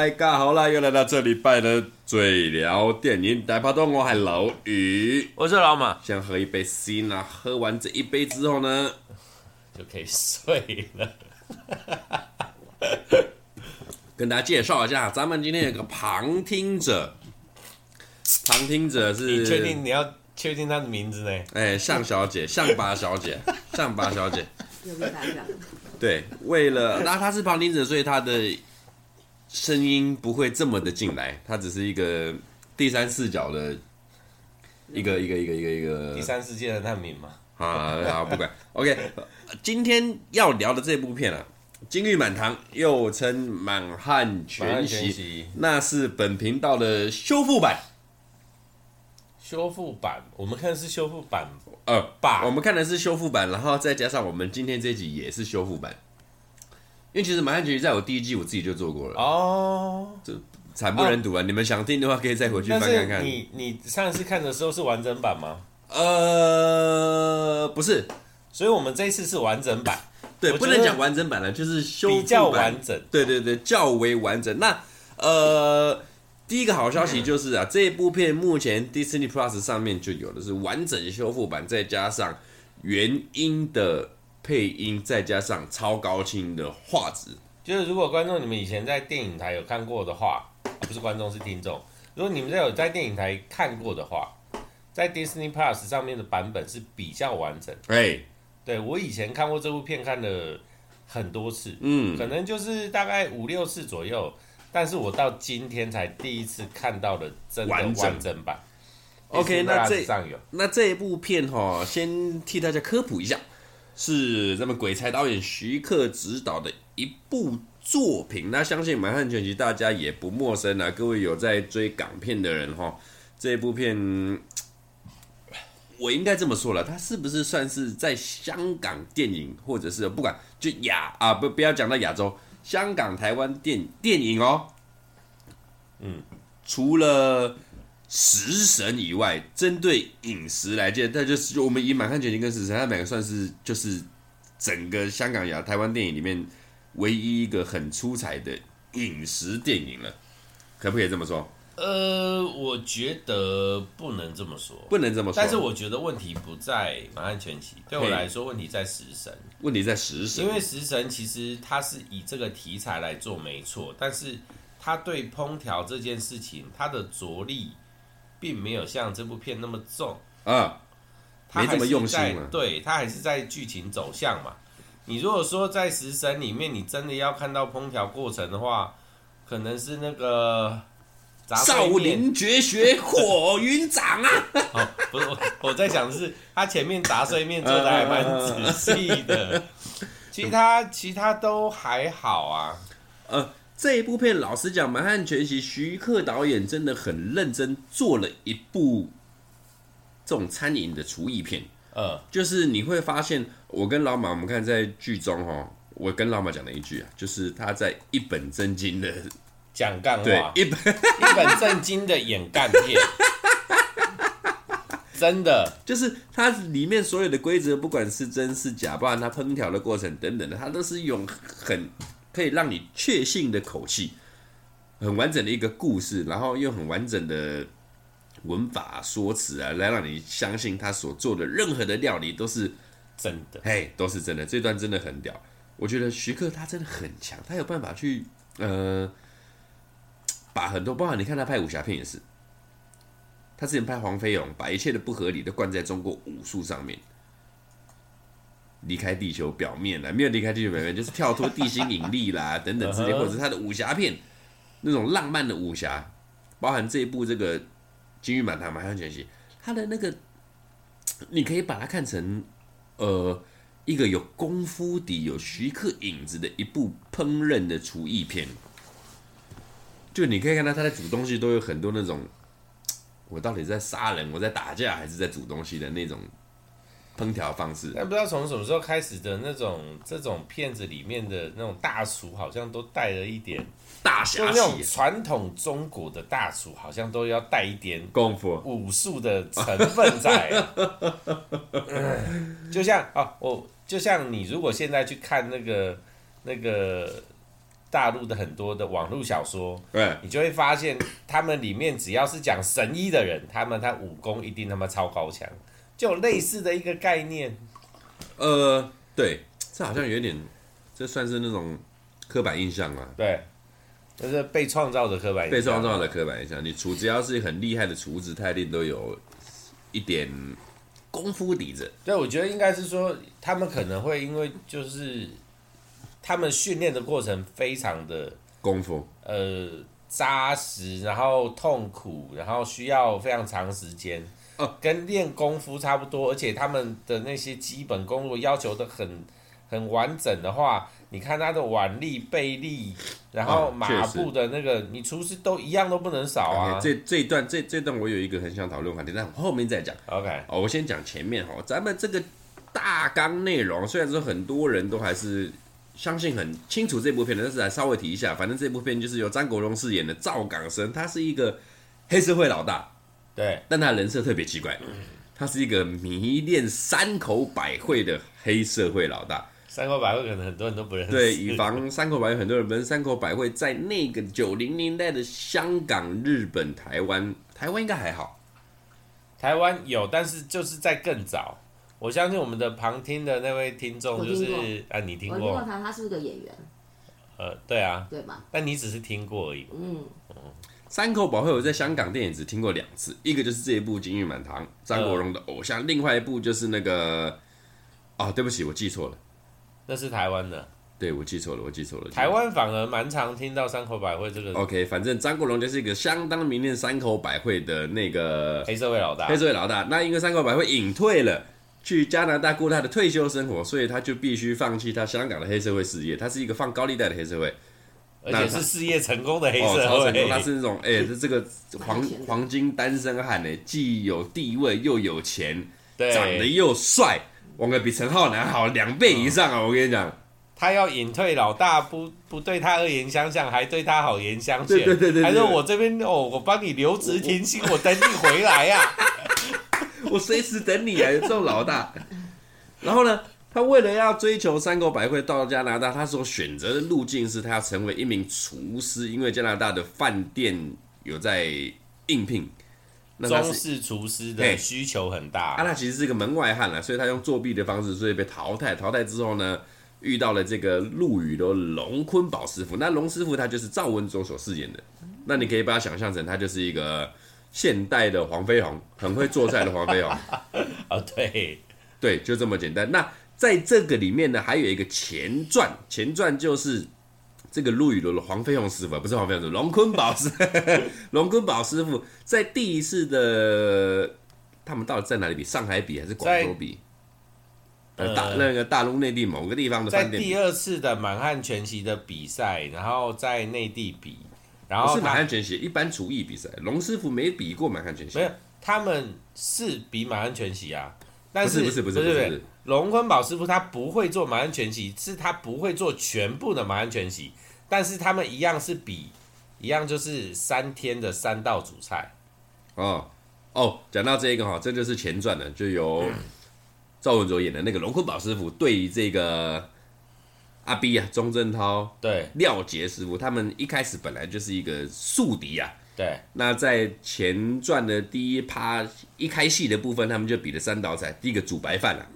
大家好啦，又来到这礼拜的嘴聊电影。大家好，我系老宇，我是老马。先喝一杯 C 那喝完这一杯之后呢，就可以睡了。跟大家介绍一下，咱们今天有个旁听者，旁听者是你确定你要确定他的名字呢？哎，向小姐，向拔小姐，向拔小姐。有没有打扰？对，为了那他是旁听者，所以他的。声音不会这么的进来，它只是一个第三视角的一个一个一个一个一个第三世界的难民嘛。啊，好不管。OK，今天要聊的这部片啊，《金玉满堂》又称《满汉全席》，那是本频道的修复版。修复版，我们看的是修复版，呃，吧，我们看的是修复版，然后再加上我们今天这集也是修复版。因为其实《满汉全席》在我第一季我自己就做过了哦，这惨不忍睹啊！你们想听的话，可以再回去翻看看。你你上一次看的时候是完整版吗？呃，不是，所以我们这一次是完整版。对，不能讲完整版了，就是修复版，比较完整。对对对，较为完整。那呃，第一个好消息就是啊，这一部片目前 Disney Plus 上面就有的是完整修复版，再加上原音的。配音再加上超高清的画质，就是如果观众你们以前在电影台有看过的话，不是观众是听众。如果你们在有在电影台看过的话，在 Disney Plus 上面的版本是比较完整。哎，对，我以前看过这部片看了很多次，嗯，可能就是大概五六次左右，但是我到今天才第一次看到的真的完整版。OK，那这那这一部片哈，先替大家科普一下。是咱们鬼才导演徐克执导的一部作品，那相信《满汉全席》大家也不陌生啊。各位有在追港片的人哈，这部片我应该这么说了，它是不是算是在香港电影，或者是不管就亚啊不不要讲到亚洲，香港、台湾电电影哦，嗯，除了。食神以外，针对饮食来讲，那就是我们以《满汉全席》跟食神，它两个算是就是整个香港呀、台湾电影里面唯一一个很出彩的饮食电影了，可不可以这么说？呃，我觉得不能这么说，不能这么说。但是我觉得问题不在《满汉全席》，对我来说，问题在食神。问题在食神，因为食神其实它是以这个题材来做没错，但是它对烹调这件事情，它的着力。并没有像这部片那么重啊，没这么用心嘛。对，他还是在剧情走向嘛。你如果说在《食神》里面，你真的要看到烹调过程的话，可能是那个少林绝学火云掌啊。哦，不是，我我在想的是，他前面砸碎面做的还蛮仔细的，其他其他都还好啊。呃。这一部片，老实讲，《满汉全席》徐克导演真的很认真做了一部这种餐饮的厨艺片。呃，就是你会发现，我跟老马，我们看在剧中哈，我跟老马讲了一句啊，就是他在一本正经的讲干话，一本 一本正经的演干片，真的，就是它里面所有的规则，不管是真是假，不然它烹调的过程等等的，它都是用很。可以让你确信的口气，很完整的一个故事，然后用很完整的文法说辞啊，来让你相信他所做的任何的料理都是真的，嘿，都是真的。这段真的很屌，我觉得徐克他真的很强，他有办法去呃，把很多，包括你看他拍武侠片也是，他之前拍黄飞鸿，把一切的不合理都灌在中国武术上面。离开地球表面了，没有离开地球表面，就是跳脱地心引力啦，等等之类，或者是他的武侠片那种浪漫的武侠，包含这一部这个《金玉满堂》《满汉全席》，他的那个，你可以把它看成呃一个有功夫底、有徐克影子的一部烹饪的厨艺片。就你可以看到他在煮东西都有很多那种，我到底在杀人，我在打架，还是在煮东西的那种。烹调方式，但不知道从什么时候开始的那种这种片子里面的那种大厨，好像都带了一点大侠气。那种传统中国的大厨，好像都要带一点功夫、武术的成分在。就像啊，我就像你如果现在去看那个那个大陆的很多的网络小说，对，你就会发现他们里面只要是讲神医的人，他们他武功一定他妈超高强，就有类似的一个概念。呃，对，这好像有点，这算是那种刻板印象嘛？对，就是被创造的刻板印象，被创造的刻板印象。你厨只要是很厉害的厨子，他一定都有一点功夫底子。对，我觉得应该是说，他们可能会因为就是他们训练的过程非常的功夫，呃，扎实，然后痛苦，然后需要非常长时间。哦，跟练功夫差不多，而且他们的那些基本功如果要求的很很完整的话，你看他的腕力、背力，然后马步的那个，哦、你厨师都一样都不能少啊。Okay, 这这一段这这段我有一个很想讨论话题，但后面再讲。OK，哦，我先讲前面哈，咱们这个大纲内容，虽然说很多人都还是相信很清楚这部片的，但是来稍微提一下，反正这部片就是由张国荣饰演的赵港生，他是一个黑社会老大。对，但他人设特别奇怪，他是一个迷恋山口百惠的黑社会老大。山口百惠可能很多人都不认识。对，以防山口百惠很多人不认识，山口百惠在那个九零年代的香港、日本、台湾，台湾应该还好。台湾有，但是就是在更早。我相信我们的旁听的那位听众就是啊，你听过？我听过他，他是不是个演员？呃，对啊，对吧？但你只是听过而已。嗯。山口百惠我在香港电影只听过两次，一个就是这一部《金玉满堂》，张国荣的偶像；呃、另外一部就是那个，哦，对不起，我记错了，那是台湾的。对，我记错了，我记错了。台湾反而蛮常听到山口百惠这个。OK，反正张国荣就是一个相当迷恋山口百惠的那个黑社会老大。黑社会老大，那因为山口百惠隐退了，去加拿大过他的退休生活，所以他就必须放弃他香港的黑社会事业。他是一个放高利贷的黑社会。而且是事业成功的黑社会，哦、成功，他是那种哎，是、欸、这个黄黄金单身汉呢，既有地位又有钱，对长得又帅，玩的比陈浩南好两倍以上啊！嗯、我跟你讲，他要隐退老大，不不对他恶言相向，还对他好言相劝，对对对对，还说我这边哦，我帮你留职停薪，我，我等你回来呀、啊，我随时等你啊，这种老大。然后呢？他为了要追求山口百惠到加拿大，他所选择的路径是他要成为一名厨师，因为加拿大的饭店有在应聘，那中式厨师的需求很大。啊，他其实是一个门外汉了，所以他用作弊的方式，所以被淘汰。淘汰之后呢，遇到了这个陆羽的龙坤宝师傅。那龙师傅他就是赵文卓所饰演的，那你可以把他想象成他就是一个现代的黄飞鸿，很会做菜的黄飞鸿。哦，对，对，就这么简单。那在这个里面呢，还有一个前传，前传就是这个陆羽的黄飞鸿师傅，不是黄飞鸿，是龙坤宝师傅。龙坤宝师傅 在第一次的，他们到底在哪里比？上海比还是广州比？呃，大那个大陆内地某个地方的饭店。在第二次的满汉全席的比赛，然后在内地比，然后不是满汉全席，一般厨艺比赛。龙师傅没比过满汉全席，没有，他们是比满汉全席啊。但是不是不是不是不是。龙坤宝师傅他不会做满汉全席，是他不会做全部的满汉全席，但是他们一样是比，一样就是三天的三道主菜。哦哦，讲到这个哈，这就是前传了，就由赵文卓演的那个龙坤宝师傅对于这个阿 B 啊，钟镇涛对廖杰师傅，他们一开始本来就是一个宿敌啊。对，那在前传的第一趴一开戏的部分，他们就比了三道菜，第一个煮白饭啊。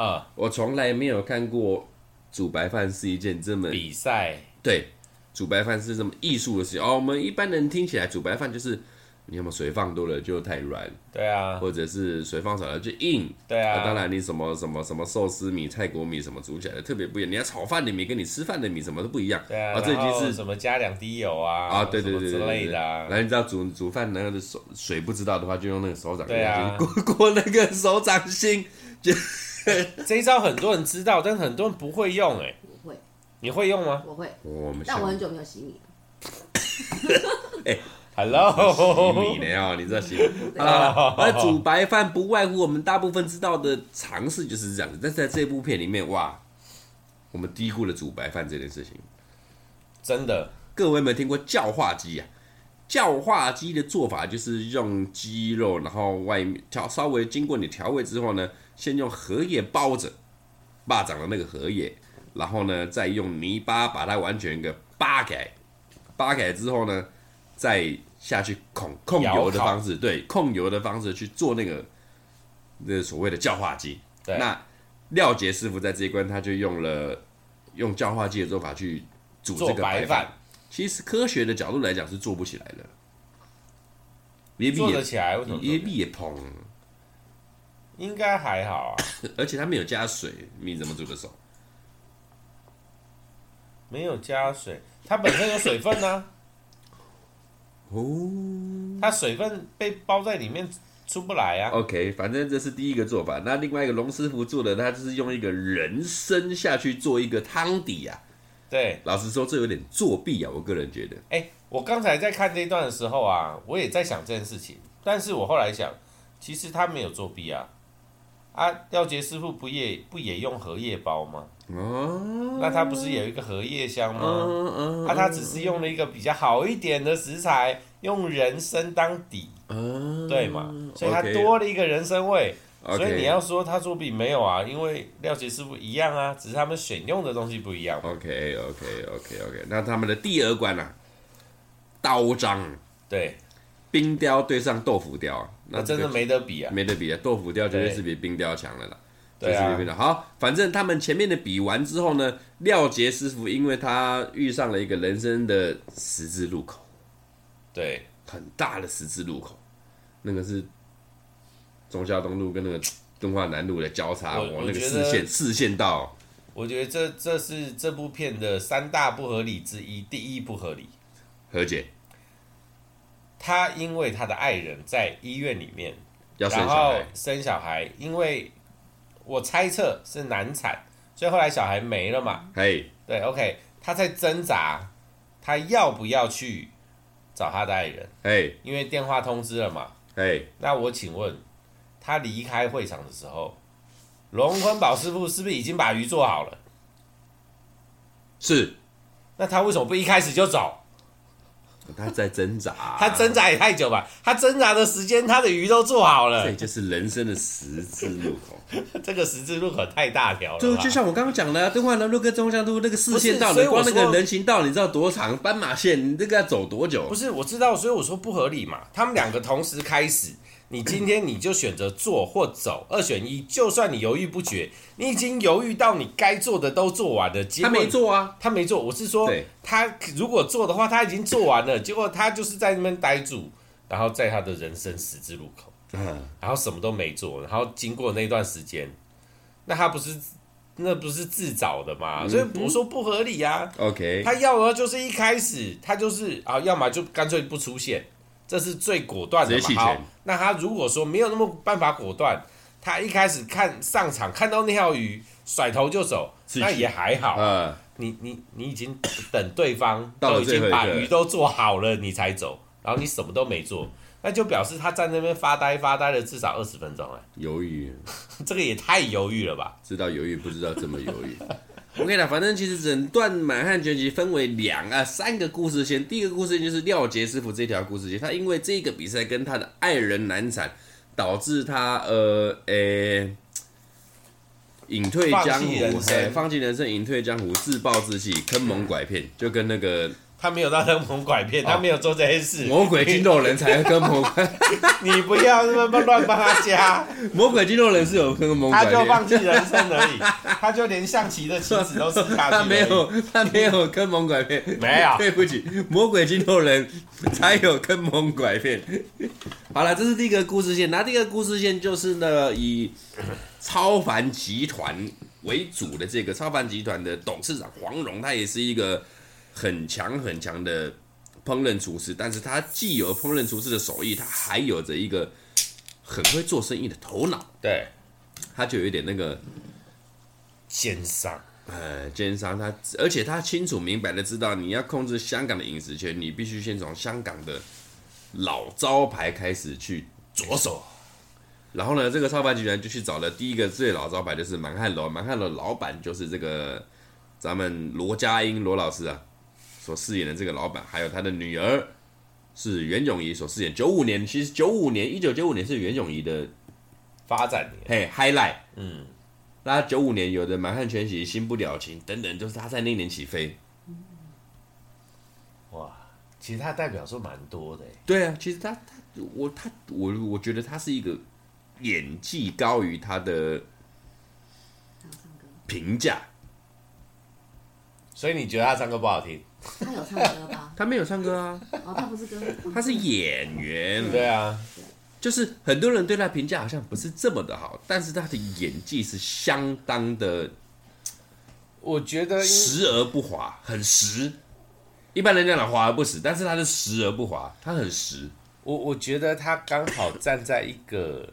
啊！我从来没有看过煮白饭是一件这么比赛。对，煮白饭是这么艺术的事情。哦，我们一般人听起来煮白饭就是你有没有水放多了就太软，对啊，或者是水放少了就硬，对啊。当然你什么什么什么寿司米、泰国米什么煮起来的特别不一样。你要炒饭的米跟你吃饭的米什么都不一样。对啊。啊，这已经是什么加两滴油啊？啊，对对对对之类的。然后你知道煮煮饭那个手水不知道的话，就用那个手掌，对啊，过过那个手掌心就。这一招很多人知道，但很多人不会用。哎，不会，你会用吗？我会，我但我很久没有洗米了。哎，Hello，洗米了哦，你知道洗米啊？那煮白饭不外乎我们大部分知道的常识就是这样子，但是在这部片里面，哇，我们低估了煮白饭这件事情。真的，各位有没有听过叫化鸡啊？叫化鸡的做法就是用鸡肉，然后外面调稍微经过你调味之后呢。先用荷叶包着，霸掌的那个荷叶，然后呢，再用泥巴把它完全给扒开，扒开之后呢，再下去控控油的方式，对，控油的方式去做那个那个、所谓的叫化剂。对，那廖杰师傅在这一关他就用了用叫化剂的做法去煮这个白饭。其实科学的角度来讲是做不起来的。做得起来，为什么？也也膨，应该还好啊。而且他没有加水，你怎么煮得熟？没有加水，它本身有水分呢、啊。哦，它水分被包在里面出不来啊。OK，反正这是第一个做法。那另外一个龙师傅做的，他就是用一个人参下去做一个汤底啊。对，老实说，这有点作弊啊！我个人觉得。哎、欸，我刚才在看这一段的时候啊，我也在想这件事情，但是我后来想，其实他没有作弊啊。啊，廖杰师傅不也不也用荷叶包吗？哦，那它不是有一个荷叶香吗？嗯嗯，啊，他只是用了一个比较好一点的食材，用人参当底，嗯，对嘛？所以它多了一个人参味。Okay. 所以你要说他作弊没有啊？因为廖杰师傅一样啊，只是他们选用的东西不一样。OK OK OK OK，那他们的第二关呢、啊？刀章对，冰雕对上豆腐雕，那、这个、真的没得比啊，没得比啊！豆腐雕绝对是比冰雕强的啦。对啊，好，反正他们前面的比完之后呢，廖杰师傅因为他遇上了一个人生的十字路口，对，很大的十字路口，那个是。中孝东路跟那个敦化南路的交叉，我，我那个视线视线道，我觉得这这是这部片的三大不合理之一。第一不合理，何解？他因为他的爱人在医院里面，要生然后生小孩，因为我猜测是难产，所以后来小孩没了嘛。嘿，对，OK，他在挣扎，他要不要去找他的爱人？嘿，因为电话通知了嘛。嘿，那我请问。他离开会场的时候，龙坤宝师傅是不是已经把鱼做好了？是。那他为什么不一开始就走？他在挣扎、啊。他挣扎也太久吧？他挣扎的时间，他的鱼都做好了。这就是人生的十字路口。这个十字路口太大条了。就就像我刚刚讲的，敦化南路跟中山路那个四线道，你光那个人行道，你知道多长？斑马线，你这个要走多久？不是，我知道，所以我说不合理嘛。他们两个同时开始。你今天你就选择做或走，二选一。就算你犹豫不决，你已经犹豫到你该做的都做完了，结果他没做啊，他没做。我是说，他如果做的话，他已经做完了，结果他就是在那边呆住，然后在他的人生十字路口，嗯然后什么都没做，然后经过那段时间，那他不是那不是自找的吗？所以我说不合理啊。OK，他要的就是一开始他就是啊，要么就干脆不出现。这是最果断的嘛？好，那他如果说没有那么办法果断，他一开始看上场看到那条鱼甩头就走，那也还好。嗯，你你你已经等对方都已经把鱼都做好了，你才走，然后你什么都没做，那就表示他在那边发呆发呆了至少二十分钟了。犹豫，这个也太犹豫了吧？知道犹豫，不知道这么犹豫。我跟你讲，反正其实整段《满汉全席》分为两啊三个故事线。第一个故事线就是廖杰师傅这条故事线，他因为这个比赛跟他的爱人难产，导致他呃呃隐退江湖，放弃人生，隐退江湖，自暴自弃，坑蒙拐骗，就跟那个。他没有到坑蒙拐骗，他没有做这些事。魔鬼筋肉人才坑蒙，你不要那么乱帮他加。魔鬼筋肉人是有坑蒙他就放弃人生而已，他就连象棋的棋子都吃下去。他没有，他没有坑蒙拐骗，没有。对不起，魔鬼筋肉人才有坑蒙拐骗。好了，这是第一个故事线。那第二个故事线就是呢，以超凡集团为主的这个超凡集团的董事长黄蓉，他也是一个。很强很强的烹饪厨师，但是他既有烹饪厨师的手艺，他还有着一个很会做生意的头脑。对，他就有一点那个奸商，呃，奸商。他而且他清楚明白的知道，你要控制香港的饮食圈，你必须先从香港的老招牌开始去着手。然后呢，这个超凡集团就去找了第一个最老招牌，就是满汉楼。满汉楼老板就是这个咱们罗家英罗老师啊。所饰演的这个老板，还有他的女儿是袁咏仪所饰演。九五年，其实九五年，一九九五年是袁咏仪的发展年，嘿，highlight。嗯，那九五年有的《满汉全席》《新不了情》等等，就是他在那年起飞。哇其实他代表作蛮多的。对啊，其实他他我他我我觉得他是一个演技高于他的评价。所以你觉得他唱歌不好听？他有唱歌吧？他没有唱歌啊。哦，他不是歌，他是演员。对啊，就是很多人对他评价好像不是这么的好，但是他的演技是相当的，我觉得实而不华，很实。一般人讲的华而不实，但是他是实而不华，他很实。我我觉得他刚好站在一个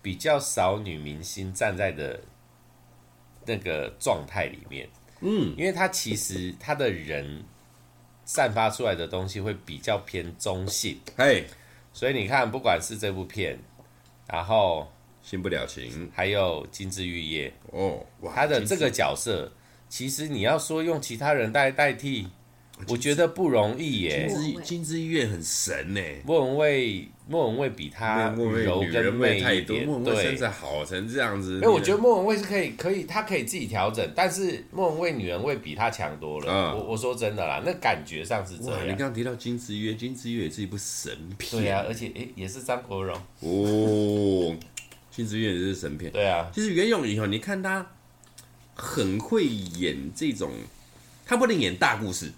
比较少女明星站在的那个状态里面。嗯，因为他其实他的人散发出来的东西会比较偏中性。嘿，所以你看，不管是这部片，然后新不了情，还有金枝玉叶哦，他的这个角色，其实你要说用其他人代代替。我觉得不容易耶。金枝金枝玉叶很神呢。莫文蔚，莫文蔚比她柔跟媚一点。莫文蔚身材好成这样子。因为我觉得莫文蔚是可以，可以，她可以自己调整。但是莫文蔚女人味比她强多了。我我说真的啦，那感觉上是这样。你刚刚提到金枝玉叶，金枝玉叶也是一部神片。对啊，而且诶也是张国荣。哦，金枝玉叶也是神片。对啊，其实袁咏仪哦，你看他很会演这种，他不能演大故事。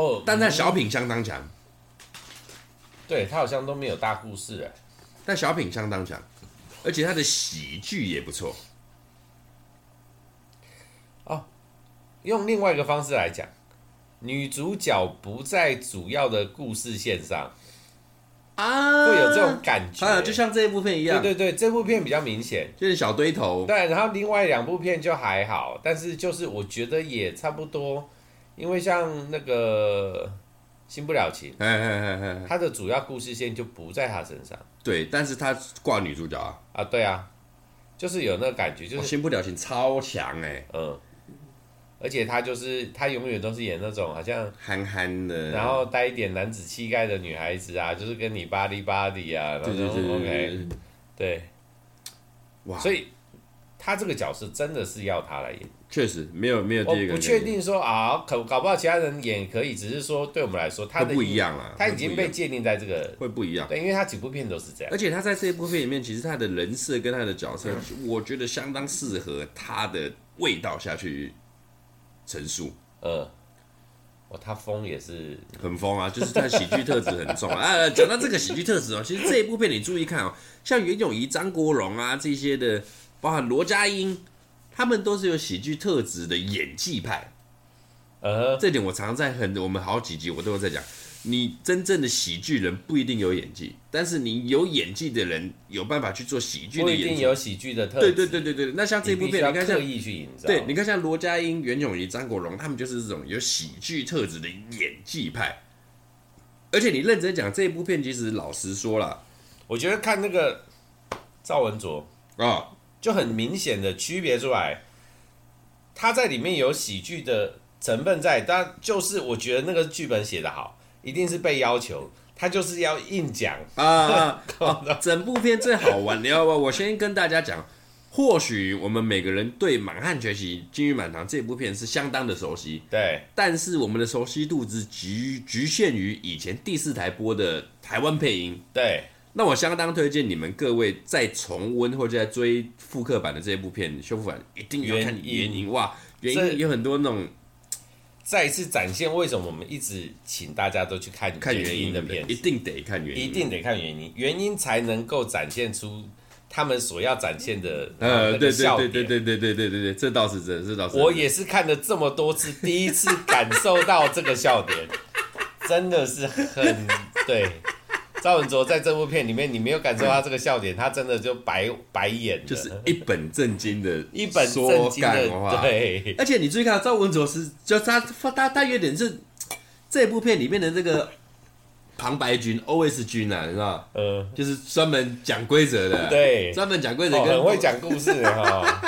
哦，oh, 但在小品相当强，对他好像都没有大故事哎，但小品相当强，而且他的喜剧也不错。哦，oh, 用另外一个方式来讲，女主角不在主要的故事线上啊，会有这种感觉，啊，就像这一部片一样。对对对，这部片比较明显，就是小堆头。对，然后另外两部片就还好，但是就是我觉得也差不多。因为像那个新不了情，他的主要故事线就不在他身上。对，但是他挂女主角啊。啊，对啊，就是有那个感觉，就是新不了情超强哎，嗯，而且他就是他永远都是演那种好像憨憨的，然后带一点男子气概的女孩子啊，就是跟你巴黎巴黎啊，对对对，OK，对，哇，所以他这个角色真的是要他来演。确实没有没有第一个，我不确定说啊，可搞不好其他人演可以，只是说对我们来说，他的不一样了，他已经被界定在这个会不一样，对，因为他几部片都是这样，而且他在这一部片里面，其实他的人设跟他的角色，我觉得相当适合他的味道下去陈述。呃，哦，他疯也是很疯啊，就是他喜剧特质很重 啊。讲到这个喜剧特质哦，其实这一部片你注意看哦，像袁咏仪、张国荣啊这些的，包含罗家英。他们都是有喜剧特质的演技派，呃，这点我常常在很我们好几集我都有在讲。你真正的喜剧人不一定有演技，但是你有演技的人有办法去做喜剧的演技。不一定有喜剧的特质。对对对对对。那像这部片，你看像，像对，你看像罗家英、袁咏仪、张国荣，他们就是这种有喜剧特质的演技派。而且你认真讲这一部片，其实老实说了，我觉得看那个赵文卓啊。哦就很明显的区别出来，它在里面有喜剧的成分在，但就是我觉得那个剧本写得好，一定是被要求，他就是要硬讲啊。整部片最好玩，你要不？我先跟大家讲，或许我们每个人对《满汉全席金玉满堂》这部片是相当的熟悉，对，但是我们的熟悉度只局局限于以前第四台播的台湾配音，对。那我相当推荐你们各位在重温或者在追复刻版的这一部片修复版，一定要看原因哇！原因有很多那种再一次展现为什么我们一直请大家都去看看原因的片，一定得看原因，一定得看原因，原因才能够展现出他们所要展现的呃，对对对对对对对对对对，这倒是真，这倒是。我也是看了这么多次，第一次感受到这个笑点，真的是很对。赵文卓在这部片里面，你没有感受到他这个笑点，他真的就白白眼，就是一本正经的，一本正经的话。对，而且你注意看，赵文卓是就他他他有点是这部片里面的这个旁白君，OS 君啊，你知道呃，就是专门讲规则的，对，专门讲规则，很会讲故事哈。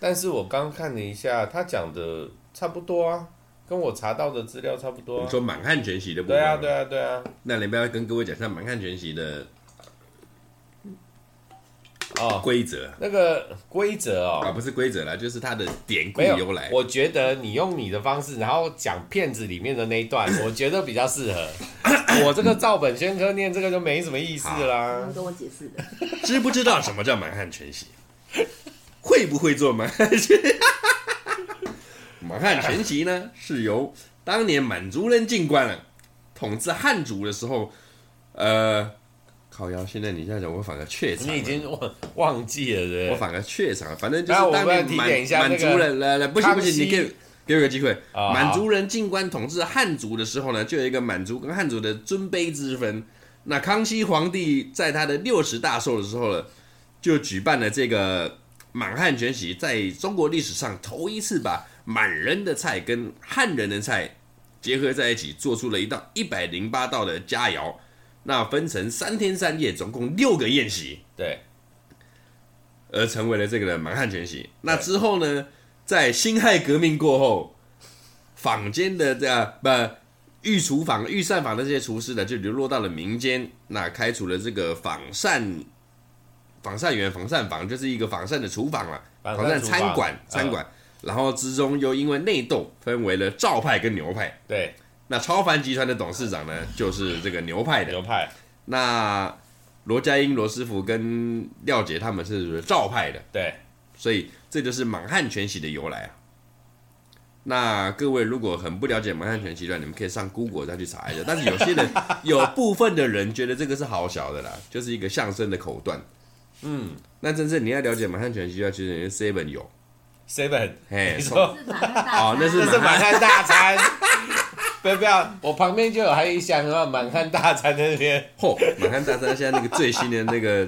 但是我刚看了一下，他讲的差不多啊。跟我查到的资料差不多、啊。你说《满汉全席》的部分。对啊，对啊，对啊。那你不要跟各位讲一下《满汉全席》的哦，规则那个规则哦，啊，不是规则啦，就是它的典故由来。我觉得你用你的方式，然后讲片子里面的那一段，我觉得比较适合。我这个照本宣科念这个就没什么意思啦。跟我解释的，知不知道什么叫满汉全席？会不会做满汉全？满汉全席呢，是由当年满族人进关了，统治汉族的时候，呃。靠腰，现在你这样讲，我反而怯场。你已经忘忘记了，对，我反而怯场，反正就是当年满满族人来来，不行不行，你给给我个机会。满族人进关统治汉族的时候呢，就有一个满族跟汉族的尊卑之分。那康熙皇帝在他的六十大寿的时候呢，就举办了这个满汉全席，在中国历史上头一次把满人的菜跟汉人的菜结合在一起，做出了一道一百零八道的佳肴。那分成三天三夜，总共六个宴席，对，而成为了这个的满汉全席。那之后呢，在辛亥革命过后，坊间的这样不御厨房、御膳房的这些厨师呢，就流落到了民间，那开除了这个坊膳、坊膳员、坊膳房，就是一个坊膳的厨房了，坊膳餐馆、餐馆。然后之中又因为内斗，分为了赵派跟牛派，对。那超凡集团的董事长呢，就是这个牛派的。牛派。那罗家英罗师傅跟廖杰他们是赵派的。对。所以这就是满汉全席的由来啊。那各位如果很不了解满汉全席的，你们可以上 Google 再去查一下。但是有些人，有部分的人觉得这个是好小的啦，就是一个相声的口段。嗯。那真正你要了解满汉全席的话，其实 Seven 有。Seven。嘿。你说。哦，那是是满汉大餐。不要不要，我旁边就有还有一箱啊，满汉大餐在那边。嚯，满汉大餐现在那个最新的那个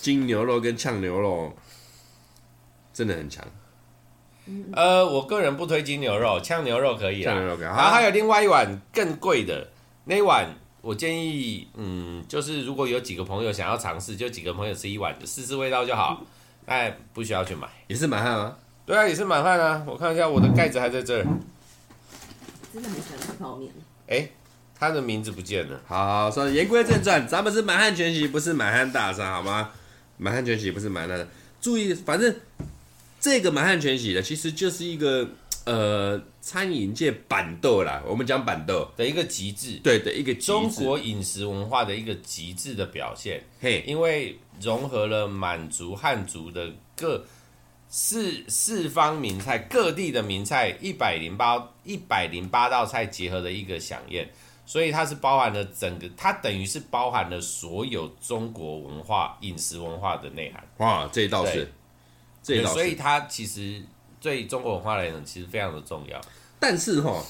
金牛肉跟呛牛肉，真的很强。呃，我个人不推金牛肉，呛牛肉可以啊。呛牛肉可以。然后还有另外一碗更贵的，那一碗我建议，嗯，就是如果有几个朋友想要尝试，就几个朋友吃一碗，试试味道就好，哎，不需要去买。也是满汉吗？对啊，也是满汉啊。我看一下我的盖子还在这儿。真的很喜欢吃泡面。哎，他的名字不见了。好，好，所以言归正传，咱们是满汉全席，不是满汉大餐，好吗？满汉全席不是满汉。注意，反正这个满汉全席呢，其实就是一个呃餐饮界板豆啦。我们讲板豆的一个极致，对的一个中国饮食文化的一个极致的表现。嘿，因为融合了满族、汉族的各。四四方名菜，各地的名菜一百零八一百零八道菜结合的一个响宴，所以它是包含了整个，它等于是包含了所有中国文化饮食文化的内涵。哇，这一道是，这一道是，所以它其实对中国文化来讲其实非常的重要。但是哈，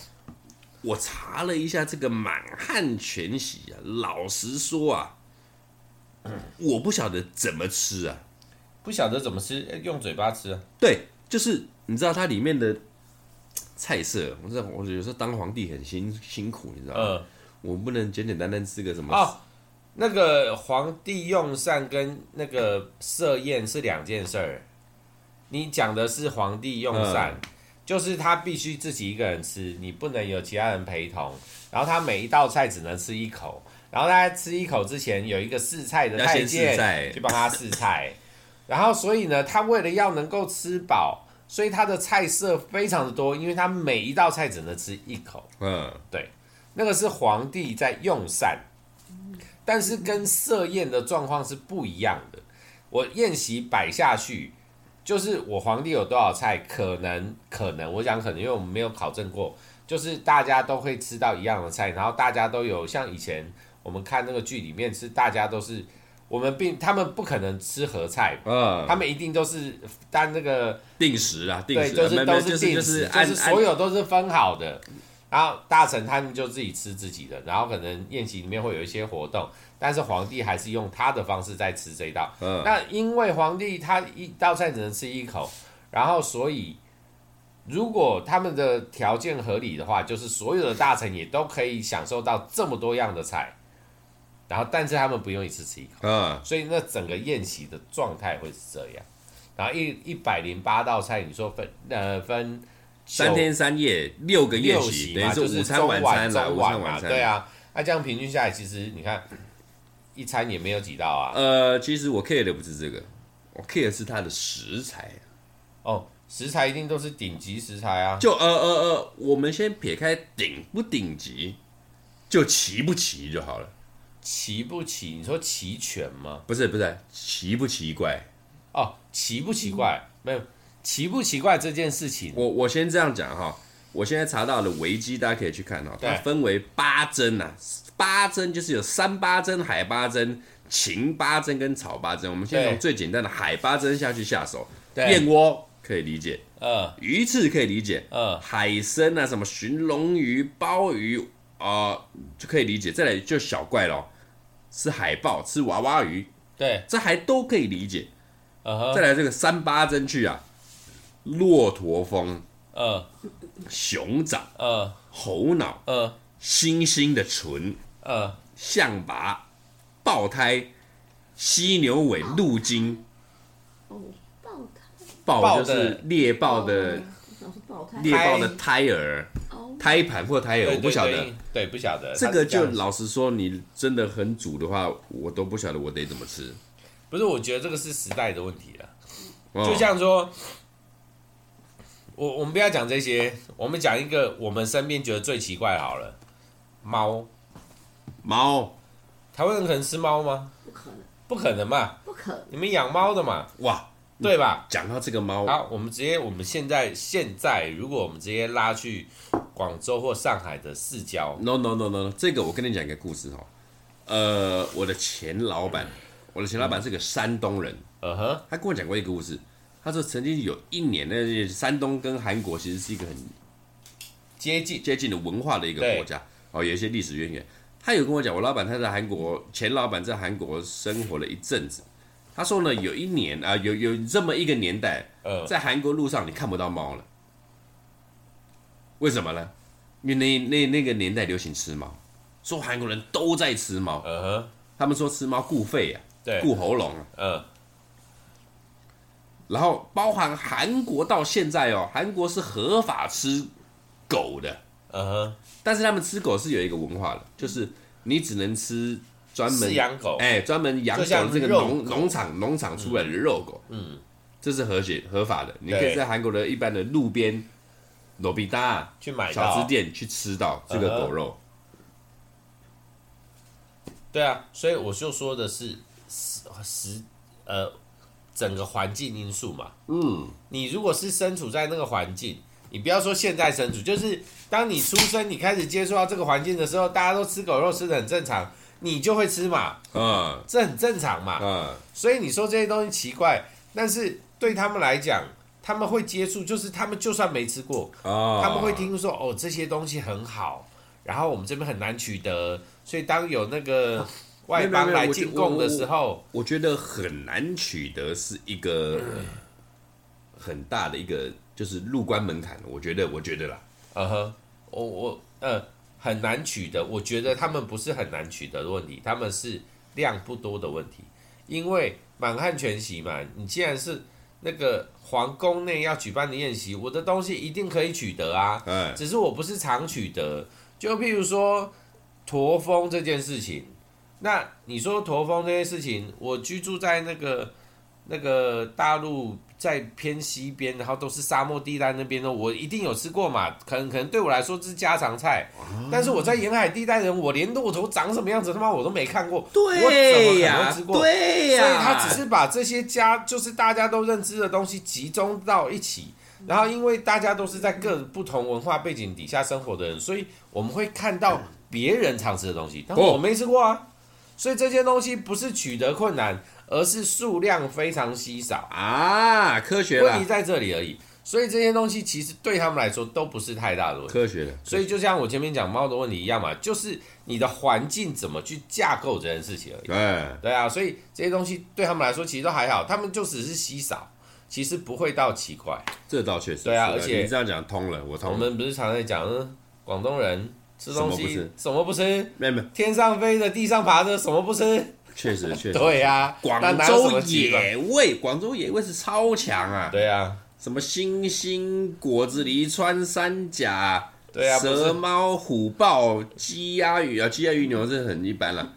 我查了一下这个满汉全席啊，老实说啊，我不晓得怎么吃啊。不晓得怎么吃，用嘴巴吃啊？对，就是你知道它里面的 菜色，我知道，我有时候当皇帝很辛辛苦，你知道吗？嗯，我不能简简单单吃个什么哦。那个皇帝用膳跟那个设宴是两件事儿。你讲的是皇帝用膳，嗯，就是他必须自己一个人吃，你不能有其他人陪同。然后他每一道菜只能吃一口，然后他在吃一口之前有一个试菜的太监去帮他试菜。然后，所以呢，他为了要能够吃饱，所以他的菜色非常的多，因为他每一道菜只能吃一口。嗯，对，那个是皇帝在用膳，但是跟设宴的状况是不一样的。我宴席摆下去，就是我皇帝有多少菜，可能可能，我想可能，因为我们没有考证过，就是大家都会吃到一样的菜，然后大家都有像以前我们看那个剧里面是大家都是。我们并他们不可能吃合菜，嗯，他们一定都是当那个定时啊，定时，对，就是都是定时，就是所有都是分好的。然后大臣他们就自己吃自己的，然后可能宴席里面会有一些活动，但是皇帝还是用他的方式在吃这一道。嗯，那因为皇帝他一道菜只能吃一口，然后所以如果他们的条件合理的话，就是所有的大臣也都可以享受到这么多样的菜。然后，但是他们不用一次吃一口，嗯，所以那整个宴席的状态会是这样。然后一一百零八道菜，你说分呃分三天三夜六个宴席，等于是午餐晚餐了，午餐晚餐，对啊。那这样平均下来，其实你看一餐也没有几道啊。呃，其实我 care 的不是这个，我 care 的是它的食材。哦，食材一定都是顶级食材啊。就呃呃呃，我们先撇开顶不顶级，就齐不齐就好了。奇不奇？你说齐全吗？不是不是，奇不奇怪？哦，奇不奇怪？嗯、没有，奇不奇怪这件事情。我我先这样讲哈，我现在查到了维基，大家可以去看哈，它分为八珍呐，八珍就是有山八珍、海八珍、芹八珍跟草八珍。我们先从最简单的海八珍下去下手。燕窝可以理解，嗯，鱼翅可以理解，嗯，海参啊，什么寻龙鱼、鲍鱼啊、呃，就可以理解。再来就小怪咯。吃海豹，吃娃娃鱼，对，这还都可以理解。Uh -huh. 再来这个三八针去啊，骆驼峰，呃、uh,，熊掌，呃、uh,，猴脑，呃、uh,，猩猩的唇，呃、uh,，象拔，爆胎，犀牛尾，鹿筋。哦，爆胎，爆就是猎豹的，猎豹的胎儿。胎盘或胎儿，我不晓得，对，不晓得。这个就老实说，你真的很煮的话，我都不晓得我得怎么吃。不是，我觉得这个是时代的问题了。哦、就像说，我我们不要讲这些，我们讲一个我们身边觉得最奇怪好了。猫，猫，台湾人可能吃猫吗？不可能，不可能嘛？不可能。你们养猫的嘛？哇，对吧？讲到这个猫，好，我们直接，我们现在现在，如果我们直接拉去。广州或上海的市郊？No No No No，这个我跟你讲一个故事哦。呃，我的前老板，我的前老板是个山东人。嗯哼，他跟我讲过一个故事。他说曾经有一年，那山东跟韩国其实是一个很接近接近的文化的一个国家哦，有一些历史渊源。他有跟我讲，我老板他在韩国，前老板在韩国生活了一阵子。他说呢，有一年啊、呃，有有这么一个年代，在韩国路上你看不到猫了。为什么呢？因为那那那个年代流行吃猫，说韩国人都在吃猫。嗯哼，他们说吃猫顾肺啊，对，顾喉咙啊。嗯。然后包含韩国到现在哦，韩国是合法吃狗的。嗯哼。但是他们吃狗是有一个文化的，就是你只能吃专门养狗，哎，专门养狗这个农农场农场出来的肉狗。嗯。这是合写合法的，你可以在韩国的一般的路边。罗比达去买小吃店去吃到这个狗肉，对啊，所以我就说的是实实呃整个环境因素嘛。嗯，你如果是身处在那个环境，你不要说现在身处，就是当你出生，你开始接触到这个环境的时候，大家都吃狗肉吃的很正常，你就会吃嘛。嗯，这很正常嘛。嗯，所以你说这些东西奇怪，但是对他们来讲。他们会接触，就是他们就算没吃过，oh. 他们会听说哦，这些东西很好，然后我们这边很难取得，所以当有那个 外邦来进贡的时候，我，我觉得很难取得是一个很大的一个就是入关门槛，我觉得，我觉得啦，嗯哼，我我呃很难取得，我觉得他们不是很难取得的问题，他们是量不多的问题，因为满汉全席嘛，你既然是。那个皇宫内要举办的宴席，我的东西一定可以取得啊，只是我不是常取得。就譬如说驼峰这件事情，那你说驼峰这件事情，我居住在那个那个大陆。在偏西边，然后都是沙漠地带那边的，我一定有吃过嘛？可能可能对我来说这是家常菜，但是我在沿海地带人，我连骆驼长什么样子他妈我都没看过，对呀，我怎么可能吃过？对呀，所以他只是把这些家就是大家都认知的东西集中到一起，然后因为大家都是在各不同文化背景底下生活的人，所以我们会看到别人常吃的东西，但我没吃过啊，所以这些东西不是取得困难。而是数量非常稀少啊，科学问题在这里而已。所以这些东西其实对他们来说都不是太大的问题。科学的，所以就像我前面讲猫的问题一样嘛，就是你的环境怎么去架构这件事情而已。对，对啊，所以这些东西对他们来说其实都还好，他们就只是稀少，其实不会到奇怪。这倒确实。对啊，而且你这样讲通了，我通。我们不是常在讲广东人吃东西什么不吃？什么不吃？没有没有，天上飞的，地上爬的，什么不吃？确实确实，对呀、啊，广州野味，广州野味是超强啊！对呀、啊，什么星星、果子狸、穿山甲，对呀、啊，蛇猫、虎豹、鸡鸭鱼啊，鸡鸭鱼牛这很一般了。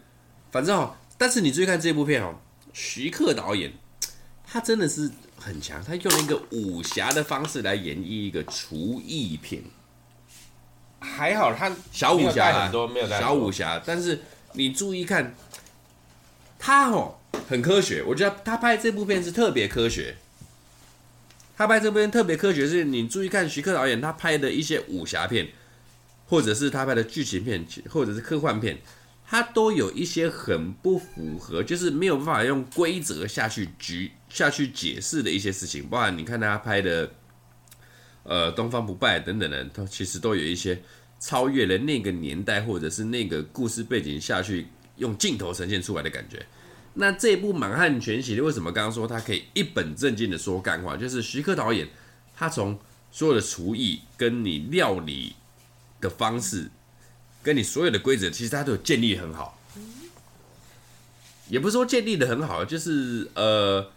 反正哦，但是你注意看这部片哦，徐克导演，他真的是很强，他用了一个武侠的方式来演绎一个厨艺片。还好他小武侠很多没有小武侠，但是你注意看，他哦很科学，我觉得他拍这部片是特别科学。他拍这部片特别科学，是你注意看徐克导演他拍的一些武侠片，或者是他拍的剧情片，或者是科幻片，他都有一些很不符合，就是没有办法用规则下去局下去解释的一些事情。包含你看他拍的。呃，东方不败等等的，都其实都有一些超越了那个年代或者是那个故事背景下去用镜头呈现出来的感觉。那这部《满汉全席》为什么刚刚说他可以一本正经的说干话？就是徐克导演他从所有的厨艺跟你料理的方式，跟你所有的规则，其实他都有建立很好。也不是说建立的很好，就是呃，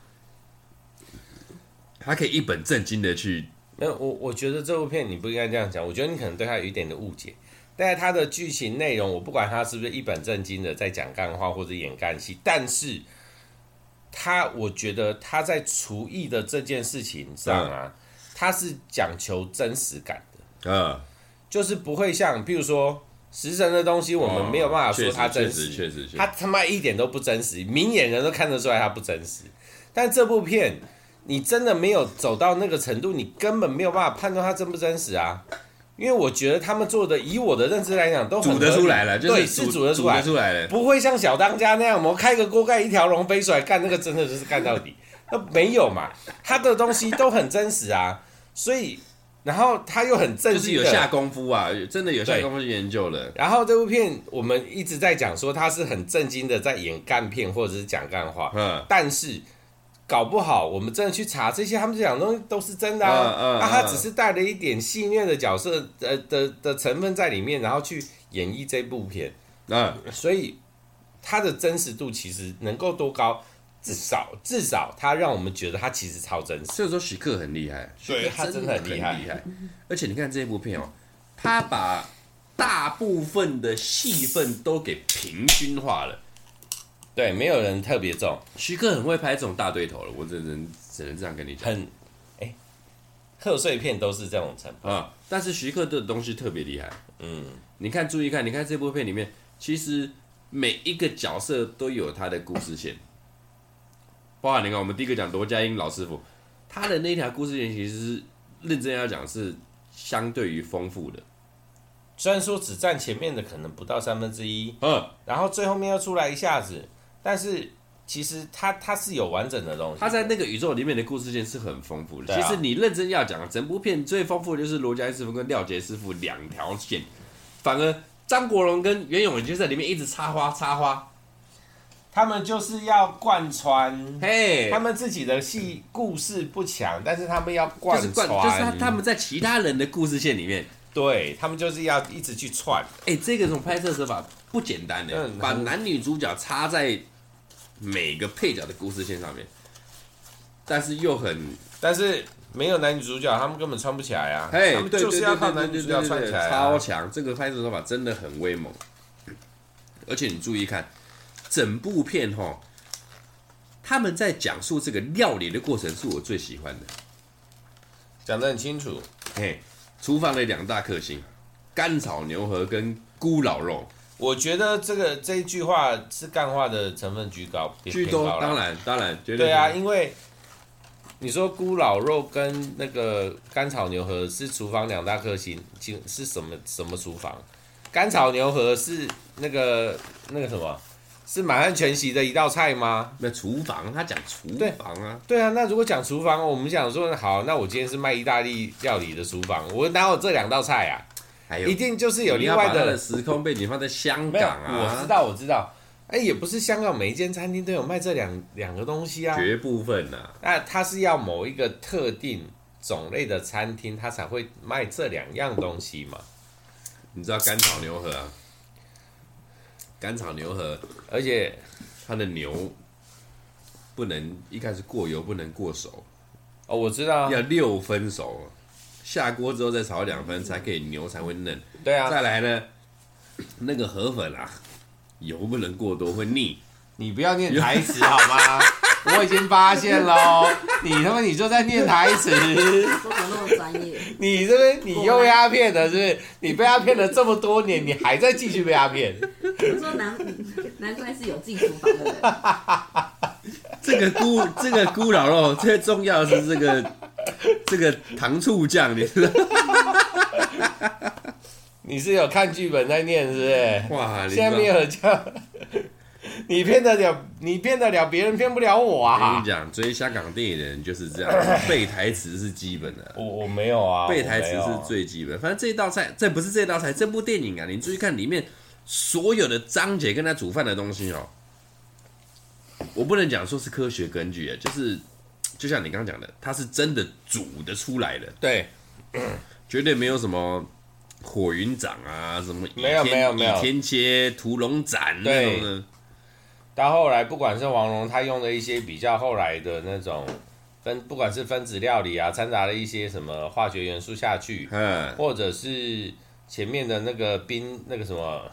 他可以一本正经的去。那，我我觉得这部片你不应该这样讲。我觉得你可能对他有一点的误解。但是他的剧情内容，我不管他是不是一本正经的在讲干话或者演干戏，但是他我觉得他在厨艺的这件事情上啊，他是讲求真实感的。嗯，就是不会像，譬如说食神的东西，我们没有办法说他真实，确实，他他妈一点都不真实，明眼人都看得出来他不真实。但这部片。你真的没有走到那个程度，你根本没有办法判断它真不真实啊！因为我觉得他们做的，以我的认知来讲，都很煮得出来了，对，是煮得出来，出来了，不会像小当家那样，我们开个锅盖，一条龙飞出来干那个，真的就是干到底。那没有嘛，他的东西都很真实啊，所以，然后他又很正经，就是有下功夫啊，真的有下功夫去研究了。然后这部片我们一直在讲说他是很正经的在演干片或者是讲干话，嗯，但是。搞不好，我们真的去查这些，他们讲的东西都是真的啊！那、uh, uh, uh, 他只是带了一点戏谑的角色的的的成分在里面，然后去演绎这部片。嗯、uh,，所以它的真实度其实能够多高？至少至少他让我们觉得他其实超真实。所以说，许克很厉害，对，他真的很厉害，害。而且你看这部片哦，他把大部分的戏份都给平均化了。对，没有人特别重。徐克很会拍这种大对头了，我只能只能这样跟你讲。很，哎，贺岁片都是这种成分啊。但是徐克的东西特别厉害。嗯，你看，注意看，你看这部片里面，其实每一个角色都有他的故事线。包含你看，我们第一个讲罗家英老师傅，他的那条故事线其实是认真要讲是相对于丰富的。虽然说只占前面的可能不到三分之一，嗯，然后最后面又出来一下子。但是其实它它是有完整的东西，它在那个宇宙里面的故事线是很丰富的。其实你认真要讲，整部片最丰富的就是罗家英师傅跟廖杰师傅两条线，反而张国荣跟袁咏仪就在里面一直插花插花，他们就是要贯穿，嘿，他们自己的戏故事不强，但是他们要贯穿，就是他他们在其他人的故事线里面，对他们就是要一直去串。哎，这个种拍摄手法不简单的，嗯，把男女主角插在。每个配角的故事线上面，但是又很，但是没有男女主角，他们根本串不起来啊！嘿，他们就是要靠男女主角串起来，啊，超强！这个拍摄手法真的很威猛，而且你注意看，整部片哈，他们在讲述这个料理的过程，是我最喜欢的，讲得很清楚。嘿，厨房的两大克星：干炒牛河跟咕咾肉。我觉得这个这一句话是干话的成分居高，居多，当然当然，绝对对啊，因为你说咕咾肉跟那个干炒牛河是厨房两大克星，是什么什么厨房？干炒牛河是那个那个什么？是满汉全席的一道菜吗？那厨房，他讲厨房啊对。对啊，那如果讲厨房，我们想说好，那我今天是卖意大利料理的厨房，我哪有这两道菜啊？还有一定就是有另外的，的时空背景放在香港啊！我知道，我知道。哎，也不是香港每一间餐厅都有卖这两两个东西啊。绝部分啊。那它是要某一个特定种类的餐厅，它才会卖这两样东西嘛？你知道干炒牛河啊？干炒牛河，而且它的牛不能一开始过油，不能过熟。哦，我知道，要六分熟。下锅之后再炒两分，才可以牛才会嫩。对啊，再来呢，那个河粉啊，油不能过多会腻。你不要念台词好吗？我已经发现喽，你他妈你就在念台词，都怎么那么专业？你这边你又被他骗了，是不是？你被他骗了这么多年，你还在继续被他骗？我说难难怪是有进厨房的人。这个菇，这个菇老肉，最重要的是这个这个糖醋酱，你知道？你是有看剧本在念，是不是？哇，现在没有这样。你骗得了，你骗得了别人，骗不了我啊！我跟你讲，追香港电影的人就是这样，背台词是基本的。我我没有啊，背台词是最基本。反正这道菜，这不是这道菜，这部电影啊，你注意看里面所有的章节跟他煮饭的东西哦。我不能讲说是科学根据啊，就是就像你刚刚讲的，它是真的煮得出来的。对，绝对没有什么火云掌啊，什么没有没有没有倚天切屠龙斩那种的。到后来，不管是王蓉他用的一些比较后来的那种分，不管是分子料理啊，掺杂了一些什么化学元素下去，嗯，或者是前面的那个冰那个什么，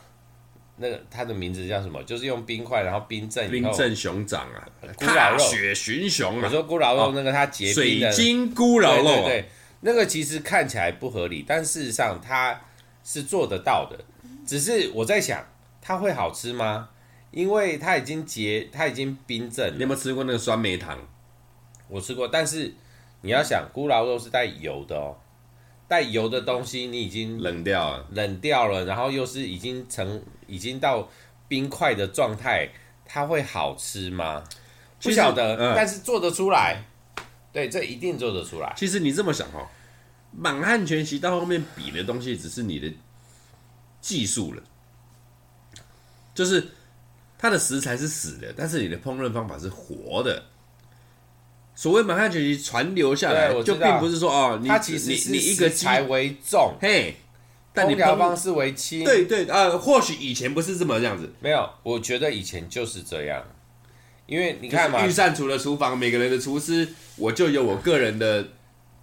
那个它的名字叫什么？就是用冰块然后冰镇，冰镇熊掌啊，咕咾肉，雪寻熊啊。我说咕咾肉那个它结冰的水晶咕咾肉，对对对，那个其实看起来不合理，但事实上它是做得到的。只是我在想，它会好吃吗？因为它已经结，它已经冰镇。你有没有吃过那个酸梅糖？我吃过，但是你要想，咕咾肉是带油的哦，带油的东西你已经冷掉了，冷掉了，然后又是已经成，已经到冰块的状态，它会好吃吗？不晓得，嗯、但是做得出来，对，这一定做得出来。其实你这么想哦，满汉全席到后面比的东西只是你的技术了，就是。它的食材是死的，但是你的烹饪方法是活的。所谓满汉全席传流下来，就并不是说哦，你它其实是你你一个食材为重，嘿，但你烹调方式为轻。对对呃，或许以前不是这么这样子，没有，我觉得以前就是这样，因为你看嘛，御膳厨的厨房，每个人的厨师，我就有我个人的。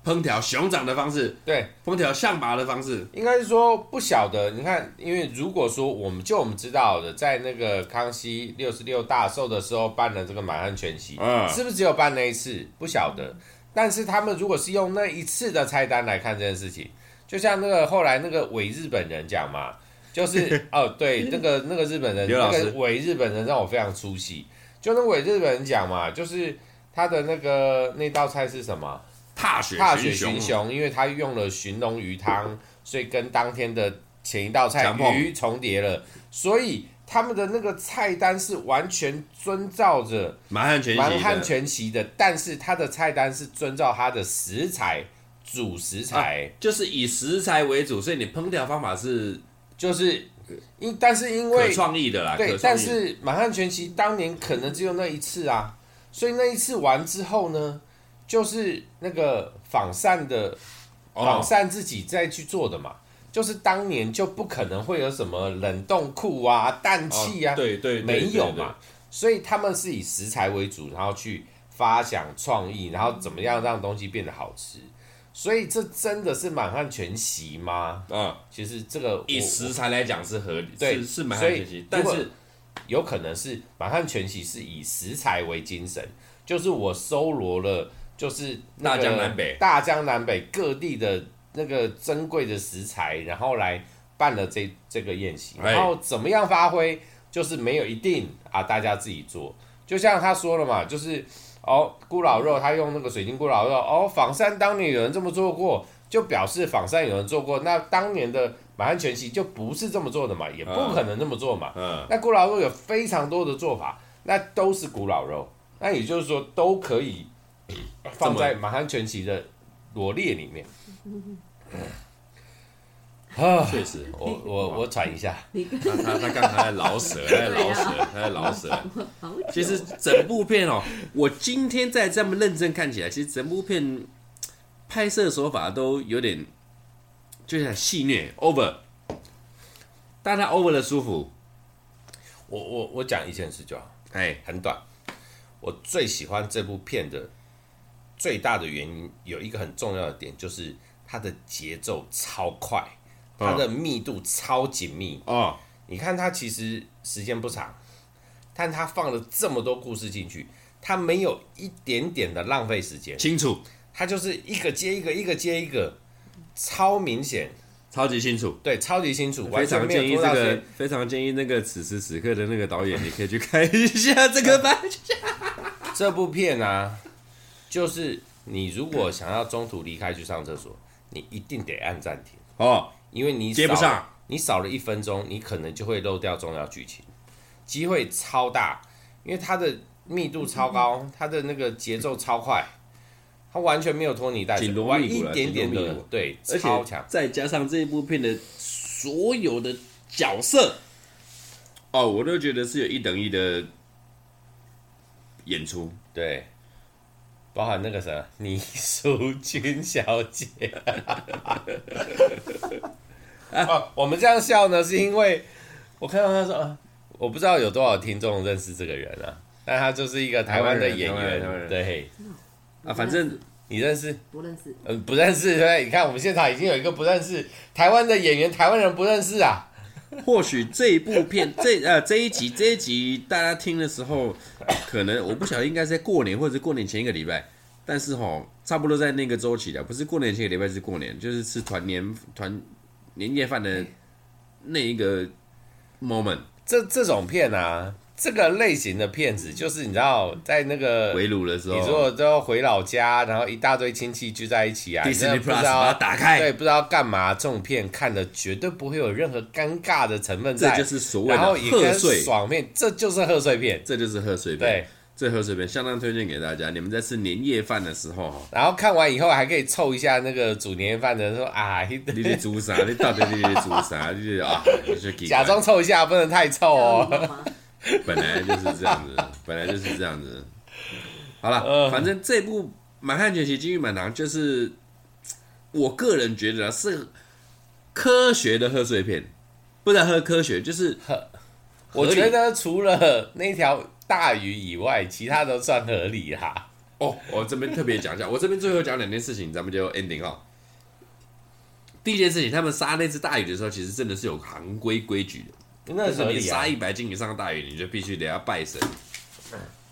烹调熊掌的方式，对，烹调象拔的方式，应该是说不晓得。你看，因为如果说我们就我们知道的，在那个康熙六十六大寿的时候办了这个满汉全席，嗯，是不是只有办那一次？不晓得。但是他们如果是用那一次的菜单来看这件事情，就像那个后来那个伪日本人讲嘛，就是 哦，对，那个那个日本人，那个伪日本人让我非常出戏。就那伪日本人讲嘛，就是他的那个那道菜是什么？踏雪踏雪寻熊，因为他用了寻龙鱼汤，所以跟当天的前一道菜鱼重叠了，所以他们的那个菜单是完全遵照着满汉全席满汉全席的，但是他的菜单是遵照他的食材主食材，啊，就是以食材为主，所以你烹调方法是就是因，但是因为创意的啦，对，但是满汉全席当年可能只有那一次啊，所以那一次完之后呢？就是那个仿膳的，仿膳自己再去做的嘛。Oh. 就是当年就不可能会有什么冷冻库啊、氮气啊，对对，没有嘛。所以他们是以食材为主，然后去发想创意，然后怎么样让东西变得好吃。所以这真的是满汉全席吗？嗯，其实这个以食材来讲是合理，对，是是满汉全席，但是有可能是满汉全席是以食材为精神，就是我搜罗了。就是大江南北，大江南北各地的那个珍贵的食材，然后来办了这这个宴席，然后怎么样发挥，就是没有一定啊，大家自己做。就像他说了嘛，就是哦，咕老肉他用那个水晶咕老肉，哦，仿膳当年有人这么做过，就表示仿膳有人做过。那当年的满汉全席就不是这么做的嘛，也不可能这么做嘛。嗯，那咕老肉有非常多的做法，那都是古老肉，那也就是说都可以。放在满汉全席的罗列里面。啊，确实，我我我喘一下。他他他刚才在老舍，他在老舍，他在老舍。其实整部片哦，我今天在这么认真看起来，其实整部片拍摄手法都有点就像戏虐 over，但他 over 的舒服。我我我讲一件事就好，哎，很短。我最喜欢这部片的。最大的原因有一个很重要的点，就是它的节奏超快，它的密度超紧密。啊。你看它其实时间不长，但它放了这么多故事进去，它没有一点点的浪费时间，清楚，它就是一个接一个，一个接一个，超明显，超级清楚，对，超级清楚，非常建议这个，非常建议那个此时此刻的那个导演，你可以去看一下这个 吧。这部片啊，就是你如果想要中途离开去上厕所，你一定得按暂停。哦，因为你接不上，你少了一分钟，你可能就会漏掉重要剧情，机会超大，因为它的。密度超高，它的那个节奏超快，它完全没有拖泥带水，完一点点的对，超强。再加上这一部片的所有的角色，哦，我都觉得是有一等一的演出，对，包含那个什么倪淑君小姐。啊，我们这样笑呢，是因为我看到他说，啊，我不知道有多少听众认识这个人啊。但他就是一个台湾的演员，对，啊，反正你认识？不认识？嗯，不认识，对，你看我们现场已经有一个不认识台湾的演员，台湾人不认识啊。或许这一部片，这呃这一集这一集大家听的时候，可能我不晓得应该在过年或者是过年前一个礼拜，但是哈，差不多在那个周期的，不是过年前一个礼拜，是过年，就是吃团年团年夜饭的那一个 moment。这这种片啊。这个类型的片子，就是你知道，在那个围炉的时候，你如果都要回老家，然后一大堆亲戚聚在一起啊，你真的不知道把它打开，对，不知道干嘛。这种片看的绝对不会有任何尴尬的成分在，这就是所谓的贺岁爽片，这就是贺岁片，这就是贺岁片。对，这贺岁片相当推荐给大家。你们在吃年夜饭的时候，然后看完以后还可以凑一下那个煮年夜饭的人说啊，你在煮啥？你到底你在煮啥？就是啊，假装凑一下，不能太凑哦。本来就是这样子，本来就是这样子。好了，反正这部《满汉全席金玉满堂》就是我个人觉得是科学的贺岁片，不能喝科学，就是我觉得除了那条大鱼以外，其他都算合理哈。哦，我这边特别讲一下，我这边最后讲两件事情，咱们就 ending 哈。第一件事情，他们杀那只大鱼的时候，其实真的是有行规规矩的。那时候你杀一百斤以上的大鱼，你就必须得要拜神。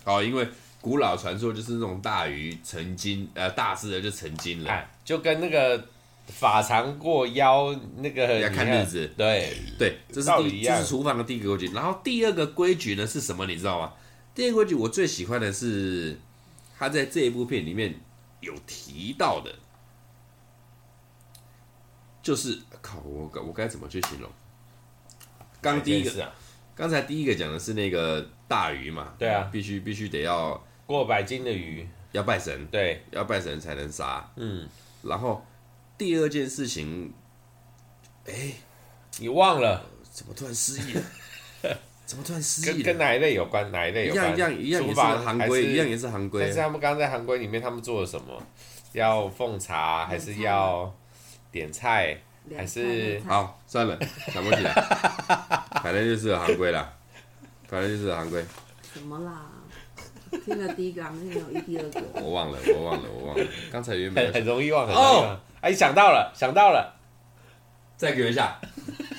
哦，因为古老传说就是那种大鱼成精，呃，大只的就成精了，就跟那个法常过腰那个要看日子。对对，这是第这是厨房的第一个规矩。然后第二个规矩呢是什么？你知道吗？第二个规矩我最喜欢的是他在这一部片里面有提到的，就是靠我我该怎么去形容？刚第一个，刚才第一个讲的是那个大鱼嘛？对啊，必须必须得要过百斤的鱼，要拜神，对，要拜神才能杀。嗯，然后第二件事情，哎，你忘了？怎么突然失忆了？怎么突然失忆？跟跟哪一类有关？哪一类有关？一样一样一样也是行规，一样也是行规。但是他们刚刚在行规里面，他们做了什么？要奉茶，还是要点菜？还是好算了，想不起来，反正就是行规啦，反正就是行规。什么啦？听了第一个，没有一第二个。我忘了，我忘了，我忘了。刚才原本很很容易忘，很容易忘。哎，想到了，想到了，再给我一下，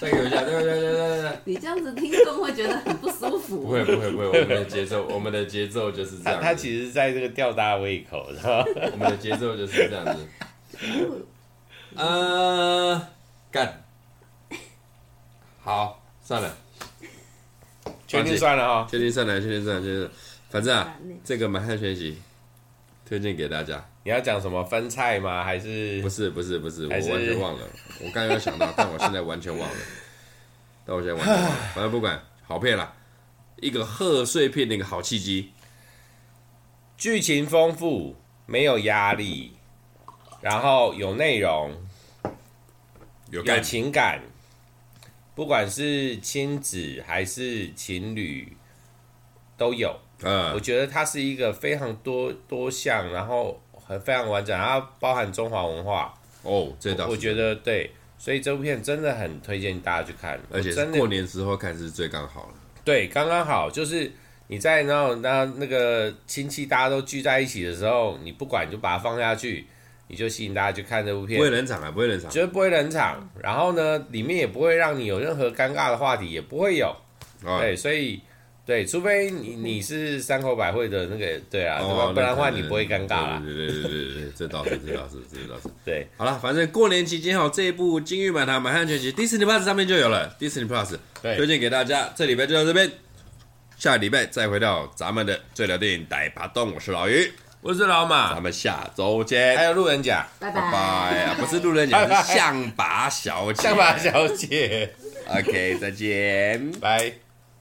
再给我一下，对对对对对对。你这样子听众会觉得很不舒服。不会不会不会，我们的节奏，我们的节奏就是这样。他其实在这个吊大家胃口，是吧？我们的节奏就是这样子。呃，干，好，算了，确定算了哈，确定算了，确定算了，就是，反正啊，这个满汉全席推荐给大家。你要讲什么分菜吗？还是？不是，不是，不是，我完全忘了。我刚刚有想到，但我现在完全忘了。但我现在完全忘了。反正不管，好片啦，一个贺岁片的一个好契机，剧情丰富，没有压力。然后有内容，有情感，不管是亲子还是情侣都有。嗯，我觉得它是一个非常多多项，然后很非常完整，然后包含中华文化。哦，这倒是。我觉得对，所以这部片真的很推荐大家去看，而且真的过年时候看是最刚好了。对，刚刚好，就是你在那种那那个亲戚大家都聚在一起的时候，你不管你就把它放下去。你就吸引大家去看这部片，不会冷场啊，不会冷场，绝对不会冷场。然后呢，里面也不会让你有任何尴尬的话题，也不会有。对，所以对，除非你你是山口百惠的那个，对啊，哦，不然的话你不会尴尬啦。对对对对对对，这倒是，这倒是，这倒是。对，好了，反正过年期间哈，这一部《金玉满堂满汉全席》Disney Plus 上面就有了，Disney Plus 对，推荐给大家。这礼拜就到这边，下礼拜再回到咱们的最聊电影带爬动，我是老于，我是老马，咱们下周见。还有路人甲，拜拜。拜拜啊，不是路人甲，是象拔小姐。象拔小姐。OK，再见，拜。